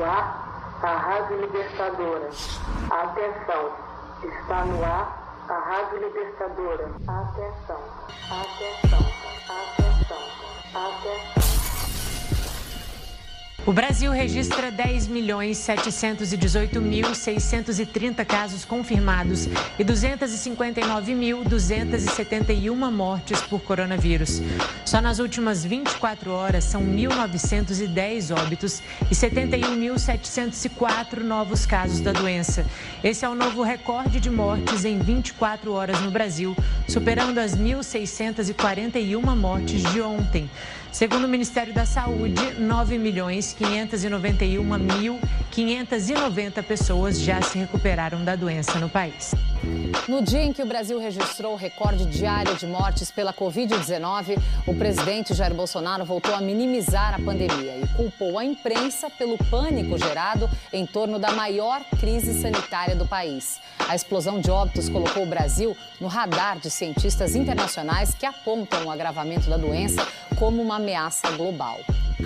no ar a Rádio Libertadora. Atenção, está no ar a Rádio Libertadora. Atenção, atenção, atenção, atenção. O Brasil registra 10.718.630 casos confirmados e 259.271 mortes por coronavírus. Só nas últimas 24 horas são 1.910 óbitos e 71.704 novos casos da doença. Esse é o novo recorde de mortes em 24 horas no Brasil, superando as 1.641 mortes de ontem. Segundo o Ministério da Saúde, 9 milhões 591.590 pessoas já se recuperaram da doença no país. No dia em que o Brasil registrou o recorde diário de mortes pela Covid-19, o presidente Jair Bolsonaro voltou a minimizar a pandemia e culpou a imprensa pelo pânico gerado em torno da maior crise sanitária do país. A explosão de óbitos colocou o Brasil no radar de cientistas internacionais que apontam o agravamento da doença como uma ameaça global.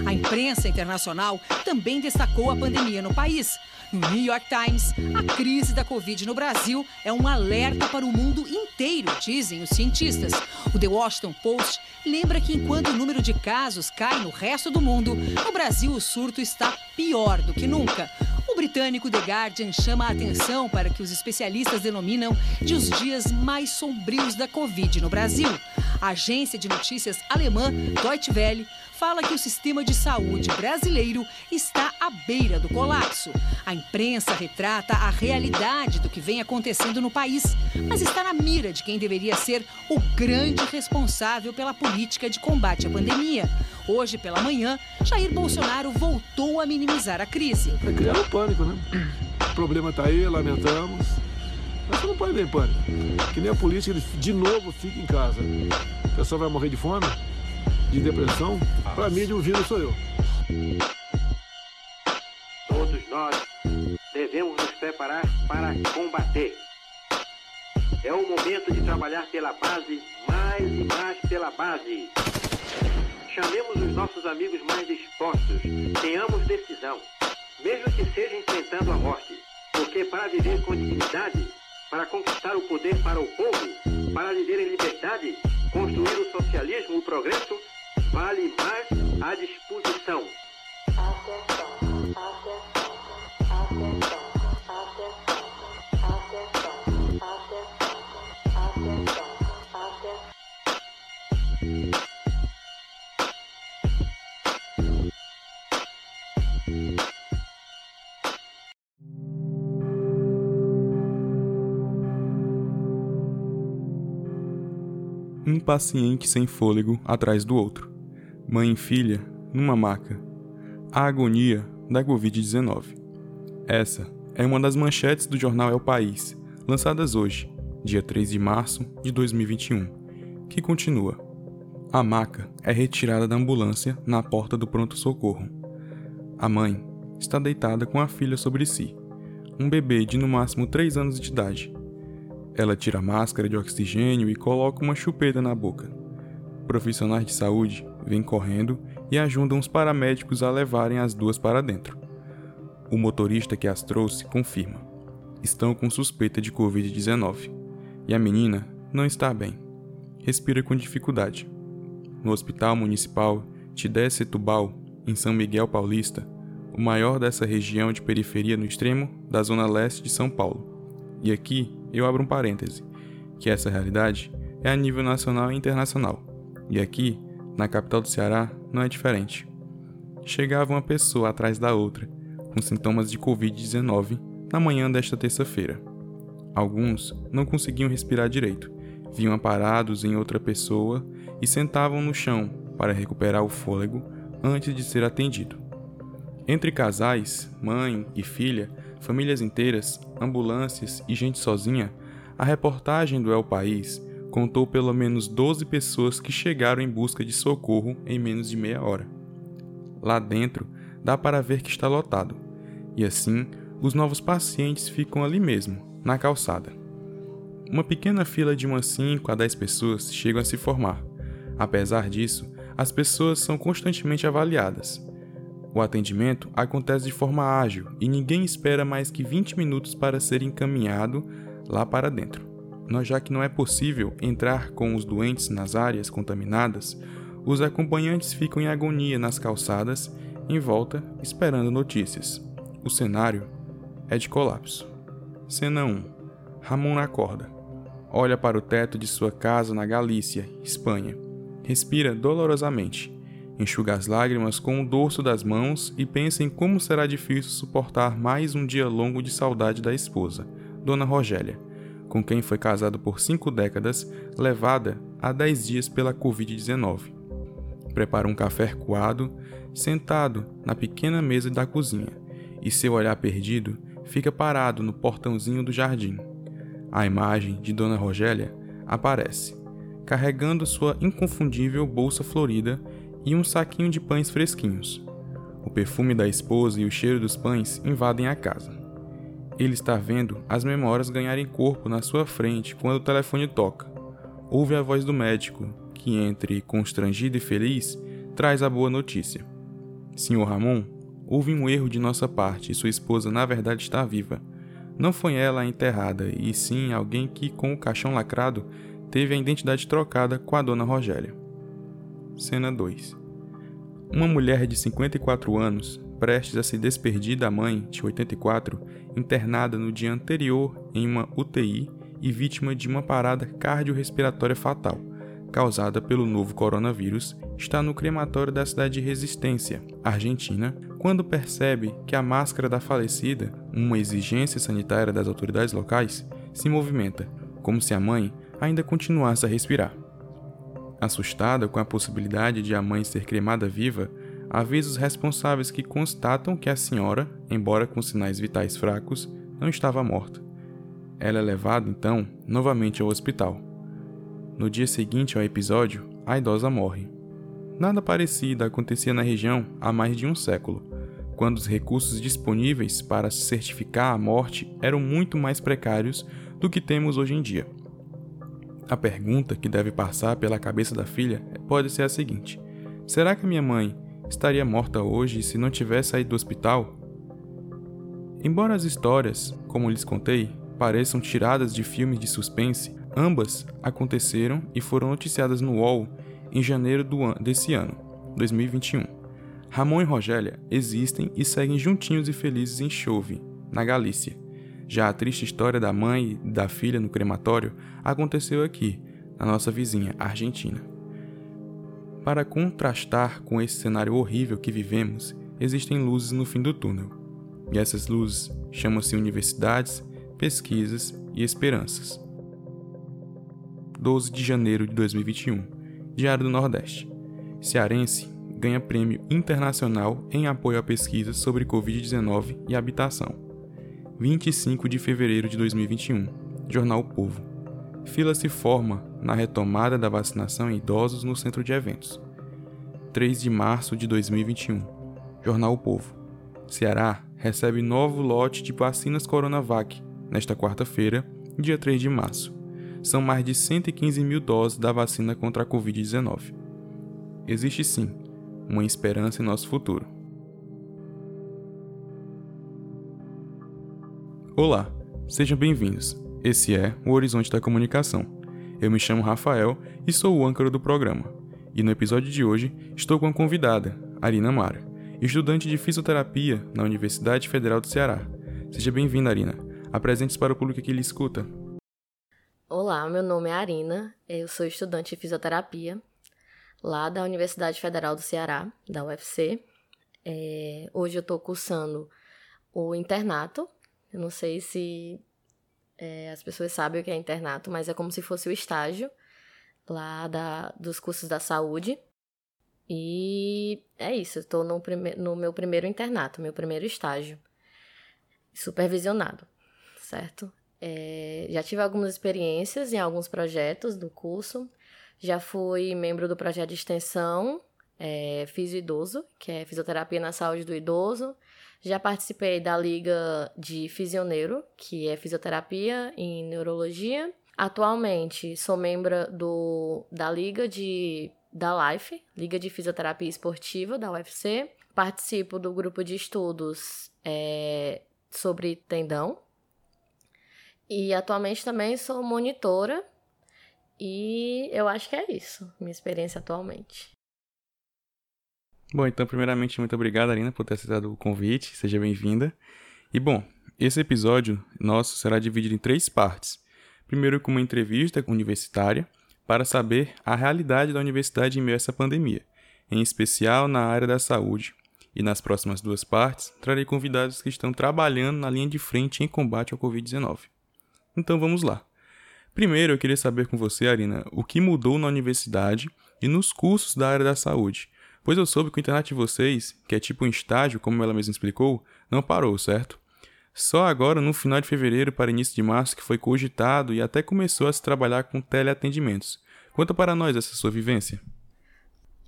A imprensa internacional também destacou a pandemia no país. No New York Times, a crise da Covid no Brasil é um alerta para o mundo inteiro, dizem os cientistas. O The Washington Post lembra que enquanto o número de casos cai no resto do mundo, no Brasil o surto está pior do que nunca. O britânico The Guardian chama a atenção para que os especialistas denominam de os dias mais sombrios da Covid no Brasil. A agência de notícias alemã Deutsche Welle fala que o sistema de saúde brasileiro está à beira do colapso. A imprensa retrata a realidade do que vem acontecendo no país, mas está na mira de quem deveria ser o grande responsável pela política de combate à pandemia. Hoje, pela manhã, Jair Bolsonaro voltou a minimizar a crise. Criar um pânico, né? O problema está aí, lamentamos. Mas você não pode ver pânico. Que nem a polícia, de novo fica em casa. O pessoal vai morrer de fome? De depressão, para mim, de vírus sou eu. Todos nós devemos nos preparar para combater. É o momento de trabalhar pela base, mais e mais pela base. Chamemos os nossos amigos mais dispostos, tenhamos decisão, mesmo que seja enfrentando a morte, porque para viver com dignidade, para conquistar o poder para o povo, para viver em liberdade, construir o socialismo, o progresso, vale mais à disposição. Um paciente sem fôlego atrás do outro mãe e filha, numa maca. A agonia da Covid-19. Essa é uma das manchetes do jornal É o País, lançadas hoje, dia 3 de março de 2021, que continua. A maca é retirada da ambulância na porta do pronto-socorro. A mãe está deitada com a filha sobre si, um bebê de no máximo 3 anos de idade. Ela tira a máscara de oxigênio e coloca uma chupeta na boca. Profissionais de saúde vêm correndo e ajudam os paramédicos a levarem as duas para dentro. O motorista que as trouxe confirma: estão com suspeita de Covid-19 e a menina não está bem. Respira com dificuldade. No Hospital Municipal Tidé Setubal, em São Miguel Paulista, o maior dessa região de periferia no extremo da zona leste de São Paulo. E aqui eu abro um parêntese, que essa realidade é a nível nacional e internacional. E aqui na capital do Ceará, não é diferente. Chegava uma pessoa atrás da outra, com sintomas de Covid-19, na manhã desta terça-feira. Alguns não conseguiam respirar direito, vinham parados em outra pessoa e sentavam no chão para recuperar o fôlego antes de ser atendido. Entre casais, mãe e filha, famílias inteiras, ambulâncias e gente sozinha, a reportagem do El País contou pelo menos 12 pessoas que chegaram em busca de socorro em menos de meia hora. Lá dentro, dá para ver que está lotado, e assim os novos pacientes ficam ali mesmo, na calçada. Uma pequena fila de umas 5 a 10 pessoas chegam a se formar. Apesar disso, as pessoas são constantemente avaliadas. O atendimento acontece de forma ágil e ninguém espera mais que 20 minutos para ser encaminhado lá para dentro. Nós já que não é possível entrar com os doentes nas áreas contaminadas, os acompanhantes ficam em agonia nas calçadas, em volta, esperando notícias. O cenário é de colapso. Cena 1. Ramon acorda. Olha para o teto de sua casa na Galícia, Espanha. Respira dolorosamente. Enxuga as lágrimas com o dorso das mãos e pensa em como será difícil suportar mais um dia longo de saudade da esposa, Dona Rogélia, com quem foi casado por cinco décadas, levada há dez dias pela Covid-19. Prepara um café coado, sentado na pequena mesa da cozinha, e seu olhar perdido fica parado no portãozinho do jardim. A imagem de Dona Rogélia aparece, carregando sua inconfundível bolsa florida e um saquinho de pães fresquinhos. O perfume da esposa e o cheiro dos pães invadem a casa. Ele está vendo as memórias ganharem corpo na sua frente quando o telefone toca. Ouve a voz do médico, que, entre constrangido e feliz, traz a boa notícia. Senhor Ramon, houve um erro de nossa parte e sua esposa na verdade está viva. Não foi ela a enterrada, e sim alguém que, com o caixão lacrado, teve a identidade trocada com a dona Rogélia. Cena 2 Uma mulher de 54 anos, prestes a se despedir da mãe, de 84, internada no dia anterior em uma UTI e vítima de uma parada cardiorrespiratória fatal, causada pelo novo coronavírus, está no crematório da cidade de Resistência, Argentina, quando percebe que a máscara da falecida, uma exigência sanitária das autoridades locais, se movimenta, como se a mãe ainda continuasse a respirar. Assustada com a possibilidade de a mãe ser cremada viva, avisa os responsáveis que constatam que a senhora, embora com sinais vitais fracos, não estava morta. Ela é levada, então, novamente ao hospital. No dia seguinte ao episódio, a idosa morre. Nada parecido acontecia na região há mais de um século, quando os recursos disponíveis para certificar a morte eram muito mais precários do que temos hoje em dia. A pergunta que deve passar pela cabeça da filha pode ser a seguinte: será que minha mãe estaria morta hoje se não tivesse saído do hospital? Embora as histórias, como lhes contei, pareçam tiradas de filmes de suspense, ambas aconteceram e foram noticiadas no UOL em janeiro an desse ano, 2021. Ramon e Rogélia existem e seguem juntinhos e felizes em Chove, na Galícia. Já a triste história da mãe e da filha no crematório aconteceu aqui, na nossa vizinha, Argentina. Para contrastar com esse cenário horrível que vivemos, existem luzes no fim do túnel. E essas luzes chamam-se universidades, pesquisas e esperanças. 12 de janeiro de 2021, Diário do Nordeste. Cearense ganha prêmio internacional em apoio à pesquisa sobre Covid-19 e habitação. 25 de fevereiro de 2021. Jornal o Povo. Fila se forma na retomada da vacinação em idosos no centro de eventos. 3 de março de 2021. Jornal o Povo. Ceará recebe novo lote de vacinas Coronavac nesta quarta-feira, dia 3 de março. São mais de 115 mil doses da vacina contra a Covid-19. Existe sim uma esperança em nosso futuro. Olá, sejam bem-vindos. Esse é o Horizonte da Comunicação. Eu me chamo Rafael e sou o âncora do programa. E no episódio de hoje estou com a convidada, Arina Mara, estudante de fisioterapia na Universidade Federal do Ceará. Seja bem-vinda, Arina. Apresente-se para o público que lhe escuta. Olá, meu nome é Arina, eu sou estudante de fisioterapia lá da Universidade Federal do Ceará, da UFC. É, hoje eu estou cursando o internato eu não sei se é, as pessoas sabem o que é internato, mas é como se fosse o estágio lá da, dos cursos da saúde. E é isso, estou no, no meu primeiro internato, meu primeiro estágio, supervisionado, certo? É, já tive algumas experiências em alguns projetos do curso, já fui membro do projeto de extensão é, Fisio Idoso, que é Fisioterapia na Saúde do Idoso, já participei da Liga de Fisioneiro, que é fisioterapia em neurologia. Atualmente sou membro do, da Liga de da Life, Liga de Fisioterapia Esportiva da UFC. participo do grupo de estudos é, sobre tendão. E atualmente também sou monitora. E eu acho que é isso, minha experiência atualmente. Bom, então, primeiramente, muito obrigado, Arina, por ter aceitado o convite. Seja bem-vinda. E, bom, esse episódio nosso será dividido em três partes. Primeiro, com uma entrevista universitária para saber a realidade da universidade em meio a essa pandemia, em especial na área da saúde. E nas próximas duas partes, trarei convidados que estão trabalhando na linha de frente em combate ao Covid-19. Então vamos lá. Primeiro, eu queria saber com você, Arina, o que mudou na universidade e nos cursos da área da saúde, pois eu soube que o internato de vocês, que é tipo um estágio, como ela mesma explicou, não parou, certo? Só agora, no final de fevereiro para início de março, que foi cogitado e até começou a se trabalhar com teleatendimentos. Conta para nós essa sua vivência.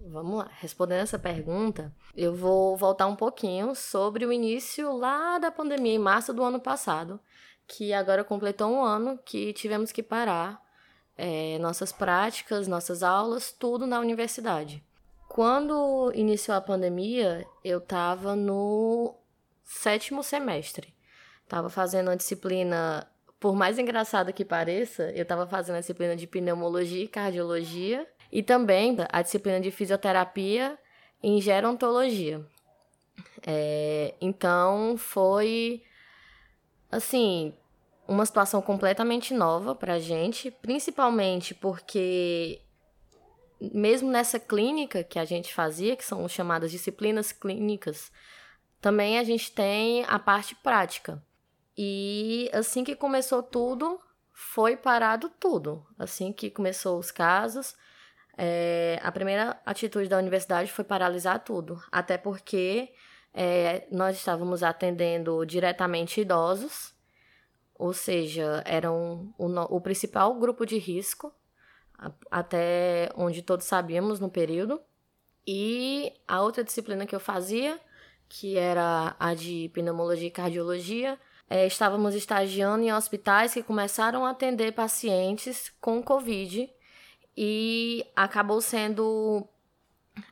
Vamos lá. Respondendo essa pergunta, eu vou voltar um pouquinho sobre o início lá da pandemia, em março do ano passado, que agora completou um ano que tivemos que parar é, nossas práticas, nossas aulas, tudo na universidade. Quando iniciou a pandemia, eu estava no sétimo semestre. Tava fazendo uma disciplina, por mais engraçada que pareça, eu tava fazendo a disciplina de pneumologia e cardiologia e também a disciplina de fisioterapia em gerontologia. É, então foi assim uma situação completamente nova para gente, principalmente porque mesmo nessa clínica que a gente fazia, que são chamadas disciplinas clínicas, também a gente tem a parte prática. E assim que começou tudo, foi parado tudo. Assim que começou os casos, é, a primeira atitude da universidade foi paralisar tudo. Até porque é, nós estávamos atendendo diretamente idosos, ou seja, eram o, o principal grupo de risco, até onde todos sabíamos no período. E a outra disciplina que eu fazia, que era a de pneumologia e cardiologia, é, estávamos estagiando em hospitais que começaram a atender pacientes com Covid e acabou sendo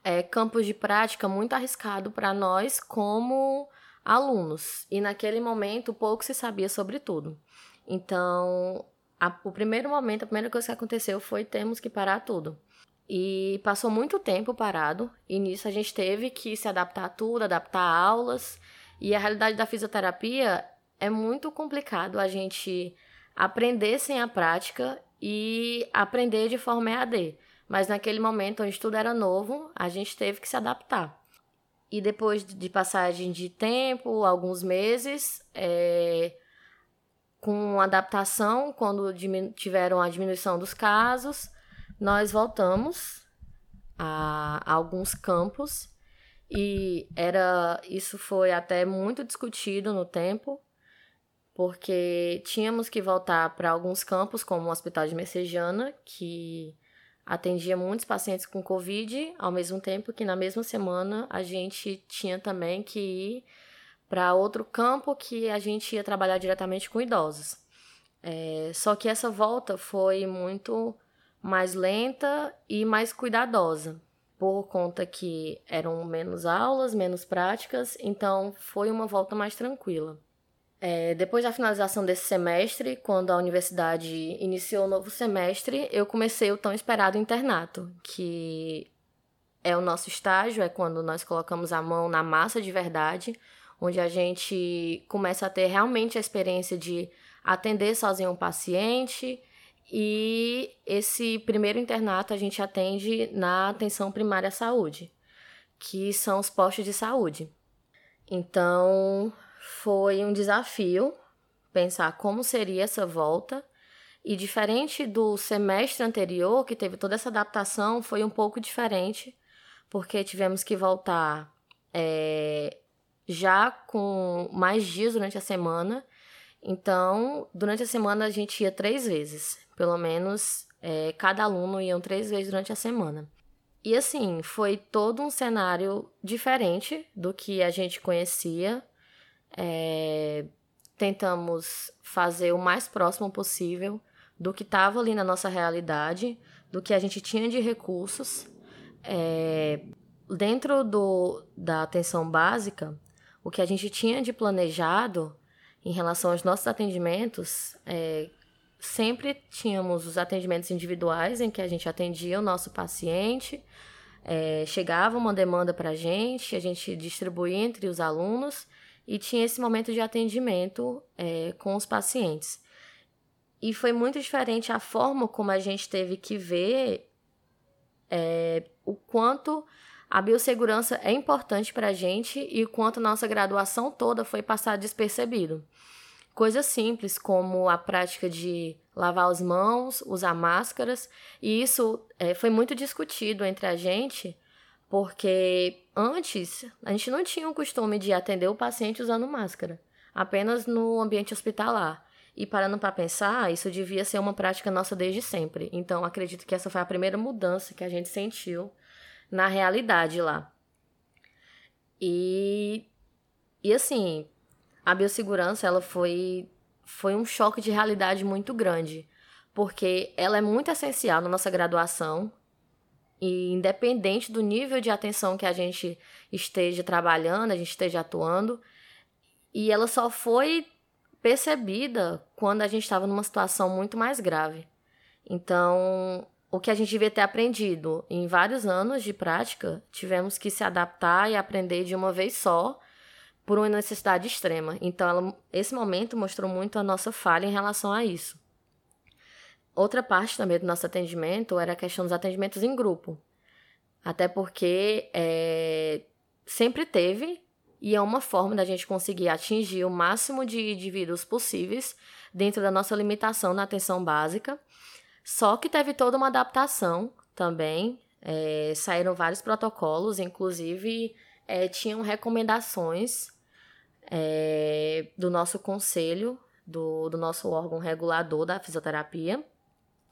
é, campos de prática muito arriscado para nós como alunos. E naquele momento pouco se sabia sobre tudo. Então, a, o primeiro momento, a primeira coisa que aconteceu foi termos que parar tudo. E passou muito tempo parado, e nisso a gente teve que se adaptar a tudo, adaptar a aulas. E a realidade da fisioterapia é muito complicado a gente aprender sem a prática e aprender de forma EAD. Mas naquele momento onde tudo era novo, a gente teve que se adaptar. E depois de passagem de tempo, alguns meses, é, com adaptação, quando tiveram a diminuição dos casos, nós voltamos a, a alguns campos e era isso foi até muito discutido no tempo porque tínhamos que voltar para alguns campos, como o Hospital de Messejana, que atendia muitos pacientes com Covid, ao mesmo tempo que na mesma semana a gente tinha também que ir para outro campo que a gente ia trabalhar diretamente com idosos. É, só que essa volta foi muito mais lenta e mais cuidadosa, por conta que eram menos aulas, menos práticas, então foi uma volta mais tranquila. É, depois da finalização desse semestre, quando a universidade iniciou o novo semestre, eu comecei o tão esperado internato, que é o nosso estágio, é quando nós colocamos a mão na massa de verdade, onde a gente começa a ter realmente a experiência de atender sozinho um paciente. E esse primeiro internato a gente atende na atenção primária à saúde, que são os postos de saúde. Então, foi um desafio pensar como seria essa volta. E diferente do semestre anterior, que teve toda essa adaptação, foi um pouco diferente, porque tivemos que voltar é, já com mais dias durante a semana. Então, durante a semana a gente ia três vezes, pelo menos é, cada aluno iam três vezes durante a semana. E assim, foi todo um cenário diferente do que a gente conhecia é, tentamos fazer o mais próximo possível do que estava ali na nossa realidade, do que a gente tinha de recursos. É, dentro do, da atenção básica, o que a gente tinha de planejado em relação aos nossos atendimentos, é, sempre tínhamos os atendimentos individuais em que a gente atendia o nosso paciente, é, chegava uma demanda para a gente, a gente distribuía entre os alunos e tinha esse momento de atendimento é, com os pacientes. E foi muito diferente a forma como a gente teve que ver é, o quanto a biossegurança é importante para a gente e o quanto nossa graduação toda foi passar despercebido. Coisas simples como a prática de lavar as mãos, usar máscaras, e isso é, foi muito discutido entre a gente, porque antes a gente não tinha o costume de atender o paciente usando máscara, apenas no ambiente hospitalar. E parando para pensar, isso devia ser uma prática nossa desde sempre. Então, acredito que essa foi a primeira mudança que a gente sentiu na realidade lá. E, e assim, a biossegurança ela foi, foi um choque de realidade muito grande, porque ela é muito essencial na nossa graduação, e independente do nível de atenção que a gente esteja trabalhando, a gente esteja atuando, e ela só foi percebida quando a gente estava numa situação muito mais grave. Então, o que a gente devia ter aprendido em vários anos de prática, tivemos que se adaptar e aprender de uma vez só por uma necessidade extrema. Então, ela, esse momento mostrou muito a nossa falha em relação a isso. Outra parte também do nosso atendimento era a questão dos atendimentos em grupo. Até porque é, sempre teve e é uma forma da gente conseguir atingir o máximo de indivíduos possíveis dentro da nossa limitação na atenção básica só que teve toda uma adaptação também. É, saíram vários protocolos, inclusive é, tinham recomendações é, do nosso conselho, do, do nosso órgão regulador da fisioterapia,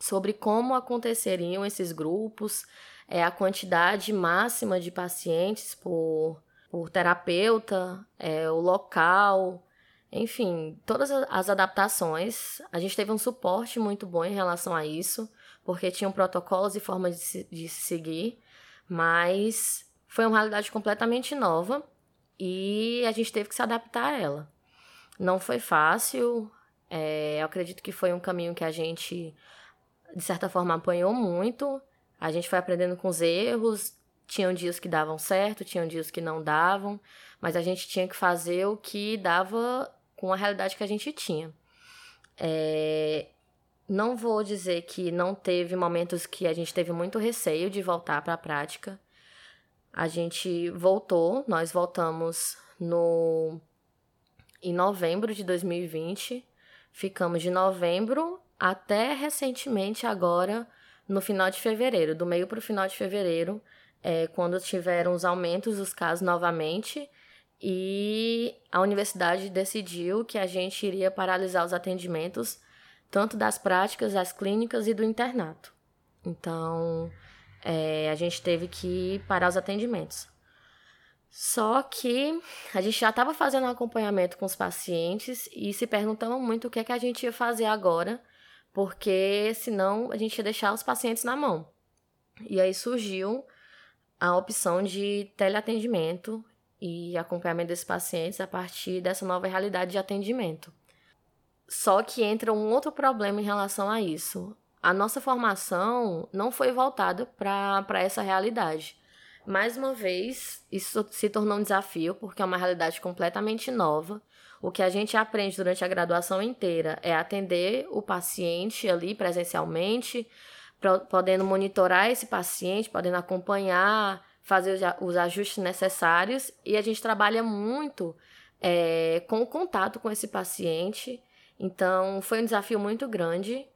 sobre como aconteceriam esses grupos, é, a quantidade máxima de pacientes por, por terapeuta, é, o local, enfim, todas as adaptações, a gente teve um suporte muito bom em relação a isso, porque tinham protocolos e formas de se, de se seguir, mas foi uma realidade completamente nova e a gente teve que se adaptar a ela. Não foi fácil, é, eu acredito que foi um caminho que a gente, de certa forma, apanhou muito. A gente foi aprendendo com os erros, tinham dias que davam certo, tinham dias que não davam, mas a gente tinha que fazer o que dava com a realidade que a gente tinha. É, não vou dizer que não teve momentos que a gente teve muito receio de voltar para a prática. A gente voltou, nós voltamos no em novembro de 2020. Ficamos de novembro até recentemente agora no final de fevereiro, do meio para o final de fevereiro, é, quando tiveram os aumentos dos casos novamente e a universidade decidiu que a gente iria paralisar os atendimentos, tanto das práticas, das clínicas e do internato. Então, é, a gente teve que parar os atendimentos. Só que a gente já estava fazendo um acompanhamento com os pacientes e se perguntando muito o que, é que a gente ia fazer agora, porque senão a gente ia deixar os pacientes na mão. E aí surgiu a opção de teleatendimento e acompanhamento desses pacientes a partir dessa nova realidade de atendimento. Só que entra um outro problema em relação a isso. A nossa formação não foi voltada para essa realidade. Mais uma vez, isso se tornou um desafio, porque é uma realidade completamente nova. O que a gente aprende durante a graduação inteira é atender o paciente ali presencialmente, podendo monitorar esse paciente, podendo acompanhar fazer os ajustes necessários e a gente trabalha muito é, com o contato com esse paciente. Então, foi um desafio muito grande.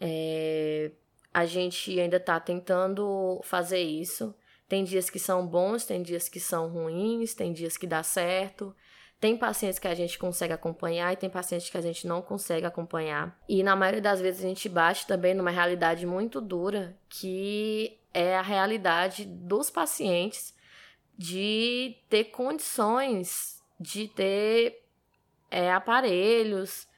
É, a gente ainda está tentando fazer isso. Tem dias que são bons, tem dias que são ruins, tem dias que dá certo. Tem pacientes que a gente consegue acompanhar e tem pacientes que a gente não consegue acompanhar. E na maioria das vezes a gente bate também numa realidade muito dura que é a realidade dos pacientes de ter condições de ter é, aparelhos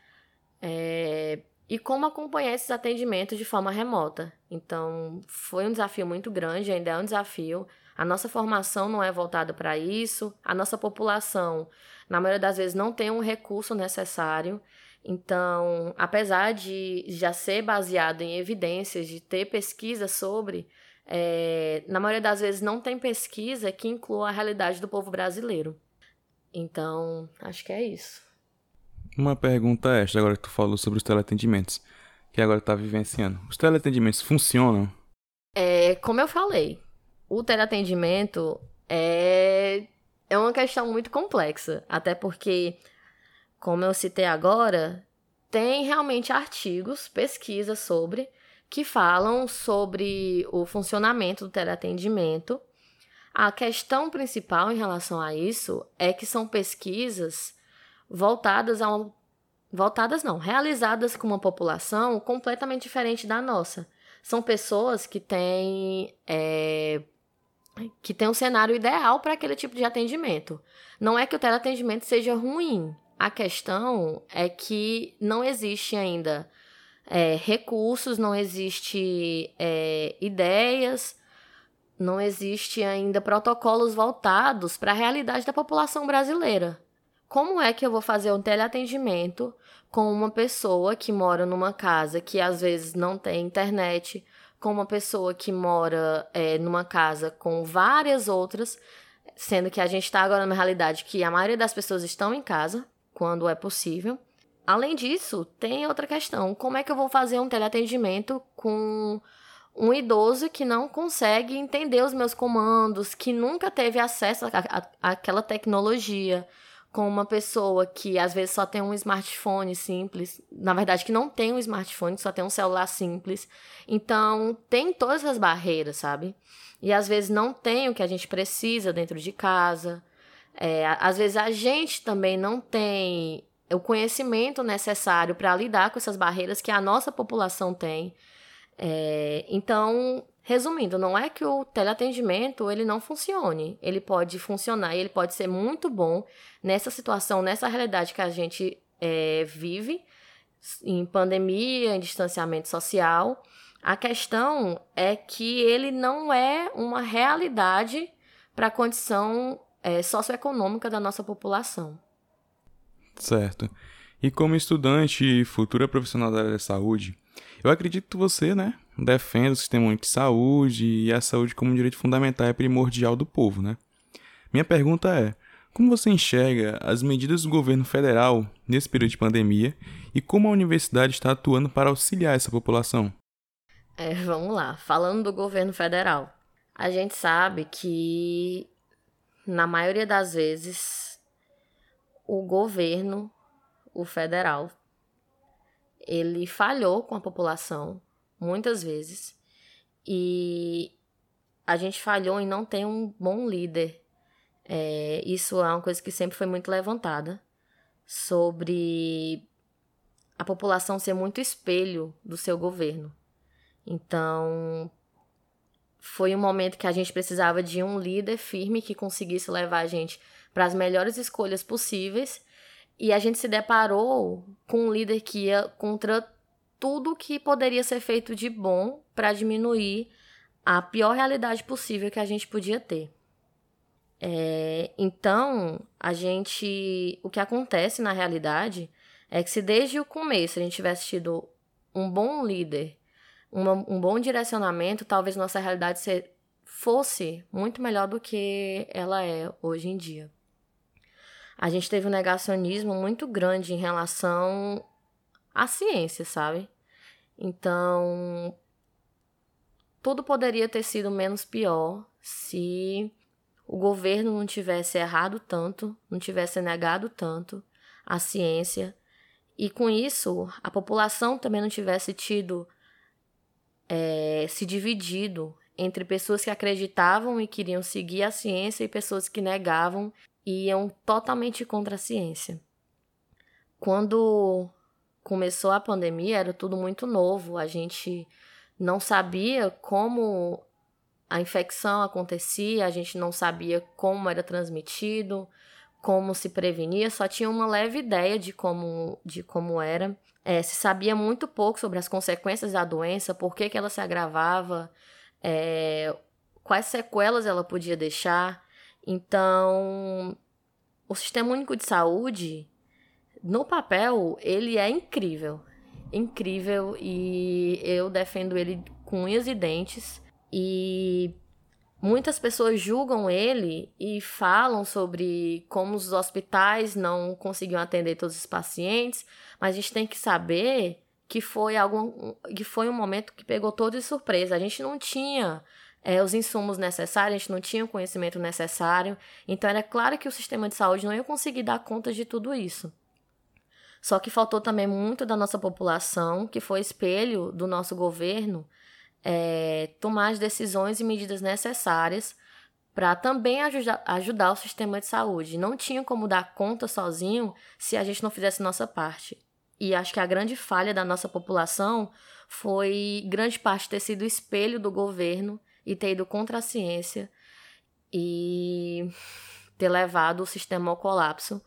é, e como acompanhar esses atendimentos de forma remota. Então, foi um desafio muito grande, ainda é um desafio. A nossa formação não é voltada para isso, a nossa população, na maioria das vezes, não tem um recurso necessário. Então, apesar de já ser baseado em evidências, de ter pesquisa sobre, é, na maioria das vezes não tem pesquisa que inclua a realidade do povo brasileiro. Então, acho que é isso. Uma pergunta extra, agora que tu falou sobre os teleatendimentos, que agora tá vivenciando. Os teleatendimentos funcionam? É, como eu falei, o teleatendimento é, é uma questão muito complexa, até porque, como eu citei agora, tem realmente artigos, pesquisas sobre, que falam sobre o funcionamento do teleatendimento. A questão principal em relação a isso é que são pesquisas voltadas a uma, voltadas não, realizadas com uma população completamente diferente da nossa. São pessoas que têm é, que tem um cenário ideal para aquele tipo de atendimento. Não é que o teleatendimento seja ruim. A questão é que não existe ainda é, recursos, não existe é, ideias, não existe ainda protocolos voltados para a realidade da população brasileira. Como é que eu vou fazer um teleatendimento com uma pessoa que mora numa casa que às vezes não tem internet, com uma pessoa que mora é, numa casa com várias outras, sendo que a gente está agora numa realidade que a maioria das pessoas estão em casa, quando é possível. Além disso, tem outra questão: como é que eu vou fazer um teleatendimento com um idoso que não consegue entender os meus comandos, que nunca teve acesso àquela tecnologia? Com uma pessoa que às vezes só tem um smartphone simples, na verdade que não tem um smartphone, só tem um celular simples. Então, tem todas as barreiras, sabe? E às vezes não tem o que a gente precisa dentro de casa. É, às vezes a gente também não tem o conhecimento necessário para lidar com essas barreiras que a nossa população tem. É, então, Resumindo, não é que o teleatendimento ele não funcione. Ele pode funcionar e ele pode ser muito bom nessa situação, nessa realidade que a gente é, vive, em pandemia, em distanciamento social. A questão é que ele não é uma realidade para a condição é, socioeconômica da nossa população. Certo. E como estudante e futura profissional da área da saúde, eu acredito que você, né, defende o sistema único de saúde e a saúde como um direito fundamental e primordial do povo, né? Minha pergunta é: como você enxerga as medidas do governo federal nesse período de pandemia e como a universidade está atuando para auxiliar essa população? É, vamos lá. Falando do governo federal, a gente sabe que, na maioria das vezes, o governo, o federal, ele falhou com a população muitas vezes. E a gente falhou em não ter um bom líder. É, isso é uma coisa que sempre foi muito levantada sobre a população ser muito espelho do seu governo. Então, foi um momento que a gente precisava de um líder firme que conseguisse levar a gente para as melhores escolhas possíveis. E a gente se deparou com um líder que ia contra tudo que poderia ser feito de bom para diminuir a pior realidade possível que a gente podia ter. É, então, a gente. O que acontece na realidade é que se desde o começo a gente tivesse tido um bom líder, uma, um bom direcionamento, talvez nossa realidade ser, fosse muito melhor do que ela é hoje em dia. A gente teve um negacionismo muito grande em relação a ciência, sabe? Então, tudo poderia ter sido menos pior se o governo não tivesse errado tanto, não tivesse negado tanto a ciência e com isso a população também não tivesse tido é, se dividido entre pessoas que acreditavam e queriam seguir a ciência e pessoas que negavam e iam totalmente contra a ciência. Quando começou a pandemia, era tudo muito novo, a gente não sabia como a infecção acontecia, a gente não sabia como era transmitido, como se prevenia, só tinha uma leve ideia de como, de como era. É, se sabia muito pouco sobre as consequências da doença, por que, que ela se agravava, é, quais sequelas ela podia deixar. Então, o Sistema Único de Saúde, no papel, ele é incrível. Incrível e eu defendo ele com unhas e dentes. E muitas pessoas julgam ele e falam sobre como os hospitais não conseguiam atender todos os pacientes, mas a gente tem que saber que foi algum que foi um momento que pegou todos de surpresa. A gente não tinha é, os insumos necessários, a gente não tinha o conhecimento necessário. Então era claro que o sistema de saúde não ia conseguir dar conta de tudo isso. Só que faltou também muito da nossa população, que foi espelho do nosso governo, é, tomar as decisões e medidas necessárias para também ajudar, ajudar o sistema de saúde. Não tinha como dar conta sozinho se a gente não fizesse nossa parte. E acho que a grande falha da nossa população foi grande parte ter sido espelho do governo e ter ido contra a ciência e ter levado o sistema ao colapso.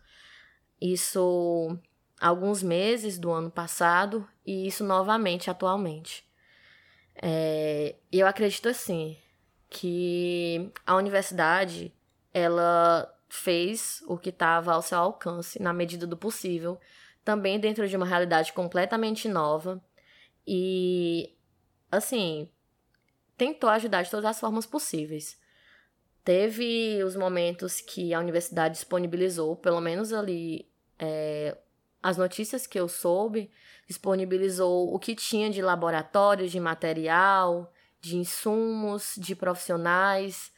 Isso alguns meses do ano passado e isso novamente atualmente. É, eu acredito assim que a universidade ela fez o que estava ao seu alcance na medida do possível, também dentro de uma realidade completamente nova e assim tentou ajudar de todas as formas possíveis. Teve os momentos que a universidade disponibilizou, pelo menos ali é, as notícias que eu soube, disponibilizou o que tinha de laboratórios, de material, de insumos, de profissionais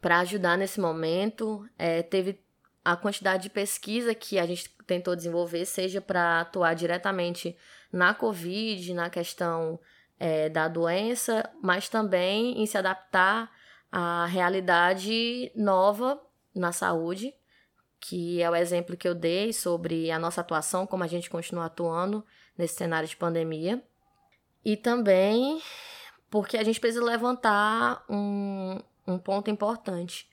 para ajudar nesse momento. É, teve a quantidade de pesquisa que a gente tentou desenvolver, seja para atuar diretamente na Covid, na questão é, da doença, mas também em se adaptar à realidade nova na saúde que é o exemplo que eu dei sobre a nossa atuação, como a gente continua atuando nesse cenário de pandemia. E também porque a gente precisa levantar um, um ponto importante,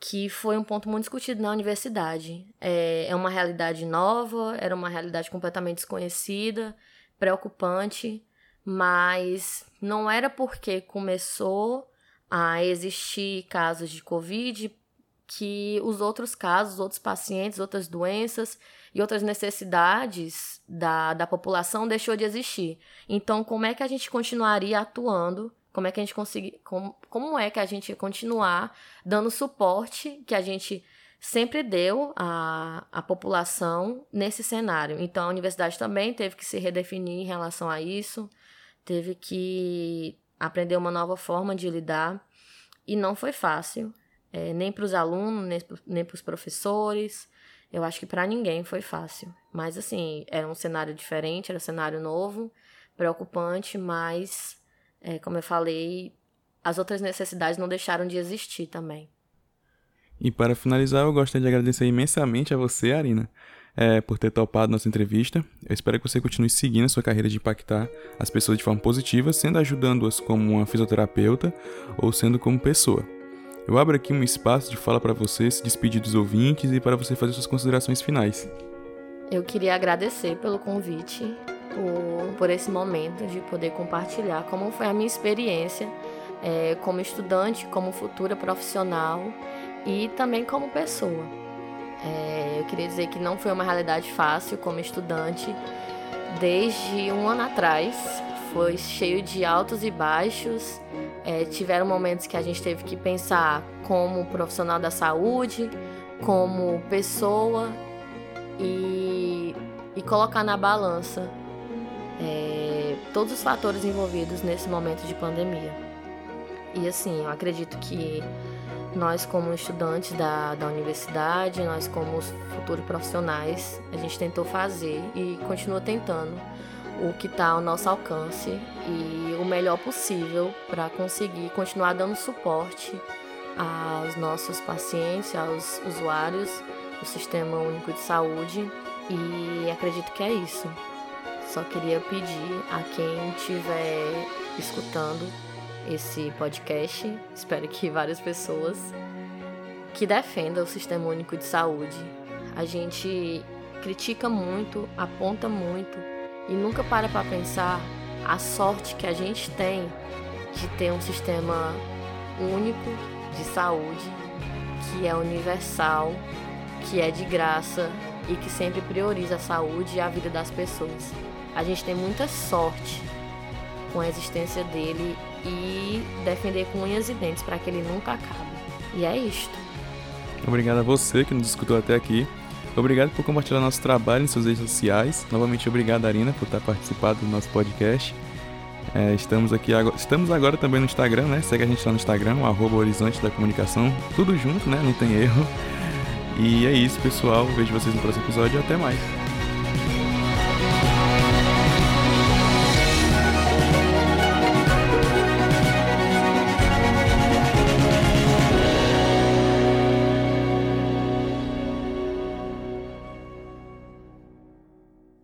que foi um ponto muito discutido na universidade. É, é uma realidade nova, era uma realidade completamente desconhecida, preocupante, mas não era porque começou a existir casos de Covid que os outros casos, outros pacientes, outras doenças e outras necessidades da, da população deixou de existir. Então, como é que a gente continuaria atuando? Como é que a gente conseguir, como, como é que a gente continuar dando suporte que a gente sempre deu à, à população nesse cenário? Então, a universidade também teve que se redefinir em relação a isso, teve que aprender uma nova forma de lidar e não foi fácil é, nem para os alunos, nem para os professores. Eu acho que para ninguém foi fácil. Mas, assim, era um cenário diferente, era um cenário novo, preocupante, mas, é, como eu falei, as outras necessidades não deixaram de existir também. E para finalizar, eu gostaria de agradecer imensamente a você, Arina, é, por ter topado nossa entrevista. Eu espero que você continue seguindo a sua carreira de impactar as pessoas de forma positiva, sendo ajudando-as como uma fisioterapeuta ou sendo como pessoa. Eu abro aqui um espaço de fala para você se despedir dos ouvintes e para você fazer suas considerações finais. Eu queria agradecer pelo convite, por, por esse momento de poder compartilhar como foi a minha experiência é, como estudante, como futura profissional e também como pessoa. É, eu queria dizer que não foi uma realidade fácil como estudante. Desde um ano atrás, foi cheio de altos e baixos. É, tiveram momentos que a gente teve que pensar como profissional da saúde, como pessoa e, e colocar na balança é, todos os fatores envolvidos nesse momento de pandemia. E assim, eu acredito que nós, como estudantes da, da universidade, nós, como futuros profissionais, a gente tentou fazer e continua tentando o que está ao nosso alcance e o melhor possível para conseguir continuar dando suporte aos nossos pacientes, aos usuários do Sistema Único de Saúde e acredito que é isso. Só queria pedir a quem estiver escutando esse podcast, espero que várias pessoas, que defenda o Sistema Único de Saúde. A gente critica muito, aponta muito e nunca para para pensar a sorte que a gente tem de ter um sistema único de saúde que é universal, que é de graça e que sempre prioriza a saúde e a vida das pessoas. A gente tem muita sorte com a existência dele e defender com unhas e dentes para que ele nunca acabe. E é isto. Obrigado a você que nos escutou até aqui. Obrigado por compartilhar nosso trabalho em suas redes sociais. Novamente, obrigado, Arina, por estar participando do nosso podcast. É, estamos aqui agora, estamos agora também no Instagram, né? Segue a gente lá no Instagram, arroba Horizonte da Comunicação. Tudo junto, né? Não tem erro. E é isso, pessoal. Vejo vocês no próximo episódio e até mais.